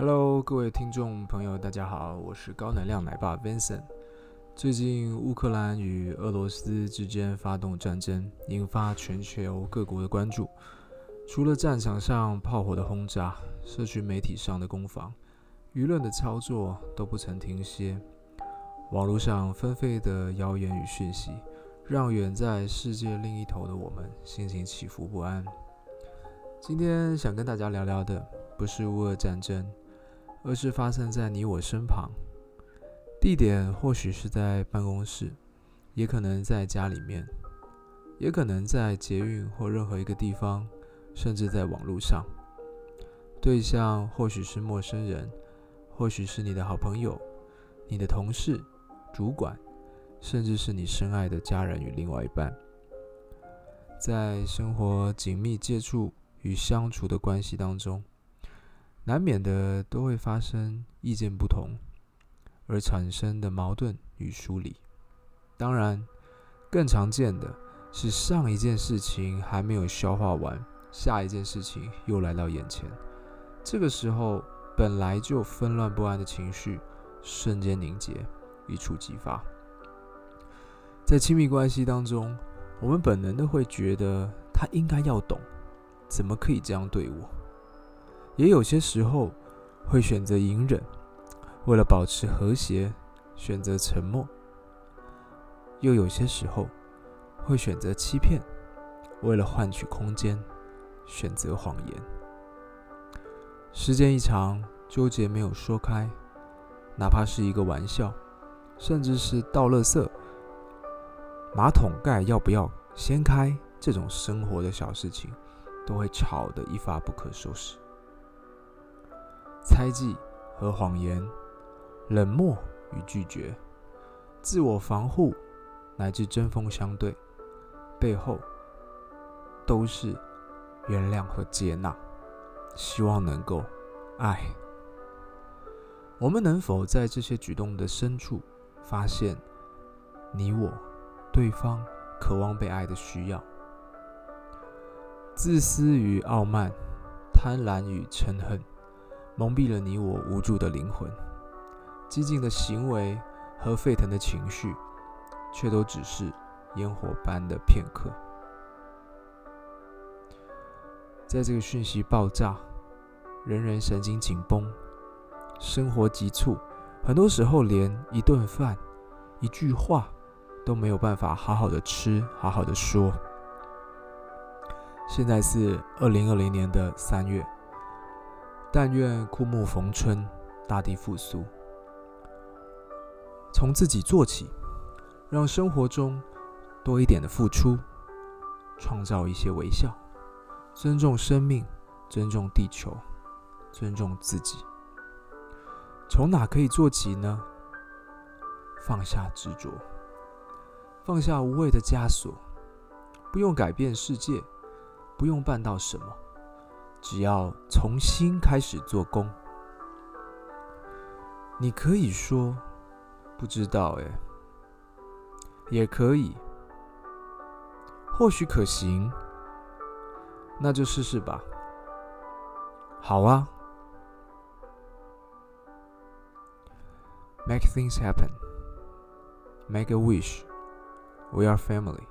Hello，各位听众朋友，大家好，我是高能量奶爸 Vincent。最近乌克兰与俄罗斯之间发动战争，引发全球各国的关注。除了战场上炮火的轰炸，社区媒体上的攻防，舆论的操作都不曾停歇。网络上纷飞的谣言与讯息，让远在世界另一头的我们心情起伏不安。今天想跟大家聊聊的，不是乌俄战争。而是发生在你我身旁，地点或许是在办公室，也可能在家里面，也可能在捷运或任何一个地方，甚至在网络上。对象或许是陌生人，或许是你的好朋友、你的同事、主管，甚至是你深爱的家人与另外一半。在生活紧密接触与相处的关系当中。难免的都会发生意见不同而产生的矛盾与疏离。当然，更常见的是上一件事情还没有消化完，下一件事情又来到眼前。这个时候，本来就纷乱不安的情绪瞬间凝结，一触即发。在亲密关系当中，我们本能的会觉得他应该要懂，怎么可以这样对我？也有些时候会选择隐忍，为了保持和谐，选择沉默；又有些时候会选择欺骗，为了换取空间，选择谎言。时间一长，纠结没有说开，哪怕是一个玩笑，甚至是倒垃圾、马桶盖要不要掀开这种生活的小事情，都会吵得一发不可收拾。猜忌和谎言，冷漠与拒绝，自我防护乃至针锋相对，背后都是原谅和接纳，希望能够爱。我们能否在这些举动的深处发现你我、对方渴望被爱的需要？自私与傲慢，贪婪与嗔恨。蒙蔽了你我无助的灵魂，激进的行为和沸腾的情绪，却都只是烟火般的片刻。在这个讯息爆炸、人人神经紧绷、生活急促，很多时候连一顿饭、一句话都没有办法好好的吃、好好的说。现在是二零二零年的三月。但愿枯木逢春，大地复苏。从自己做起，让生活中多一点的付出，创造一些微笑，尊重生命，尊重地球，尊重自己。从哪可以做起呢？放下执着，放下无谓的枷锁，不用改变世界，不用办到什么。只要重新开始做工，你可以说不知道，哎，也可以，或许可行，那就试试吧。好啊，Make things happen, make a wish, we are family。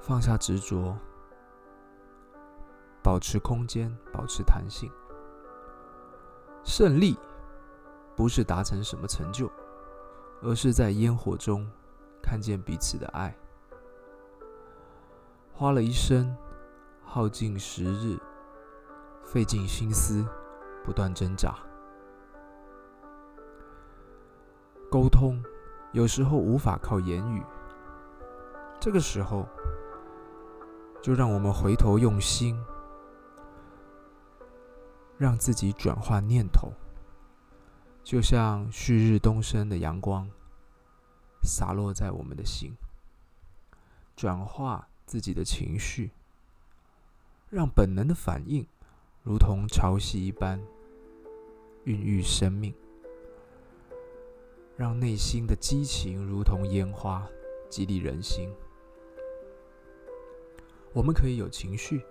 放下执着。保持空间，保持弹性。胜利不是达成什么成就，而是在烟火中看见彼此的爱。花了一生，耗尽时日，费尽心思，不断挣扎。沟通有时候无法靠言语，这个时候就让我们回头用心。让自己转换念头，就像旭日东升的阳光，洒落在我们的心，转化自己的情绪，让本能的反应如同潮汐一般孕育生命，让内心的激情如同烟花激励人心。我们可以有情绪，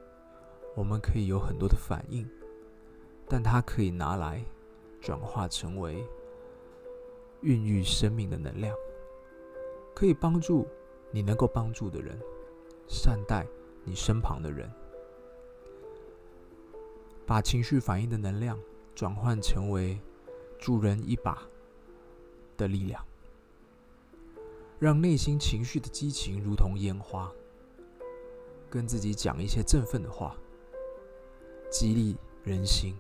我们可以有很多的反应。但它可以拿来转化成为孕育生命的能量，可以帮助你能够帮助的人，善待你身旁的人，把情绪反应的能量转换成为助人一把的力量，让内心情绪的激情如同烟花，跟自己讲一些振奋的话，激励人心。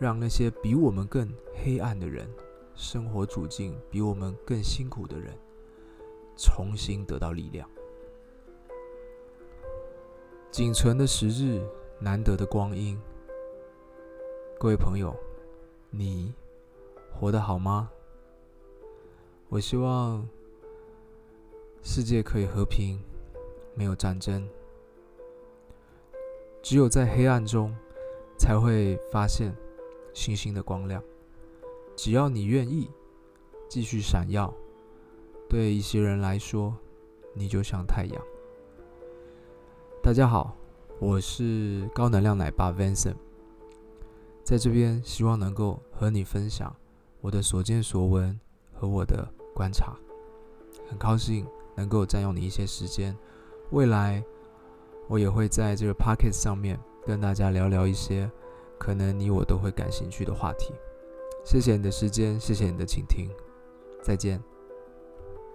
让那些比我们更黑暗的人，生活处境比我们更辛苦的人，重新得到力量。仅存的时日，难得的光阴，各位朋友，你活得好吗？我希望世界可以和平，没有战争。只有在黑暗中，才会发现。星星的光亮，只要你愿意继续闪耀，对一些人来说，你就像太阳。大家好，我是高能量奶爸 Vincent，在这边希望能够和你分享我的所见所闻和我的观察，很高兴能够占用你一些时间。未来我也会在这个 Pocket 上面跟大家聊聊一些。可能你我都会感兴趣的话题。谢谢你的时间，谢谢你的倾听，再见。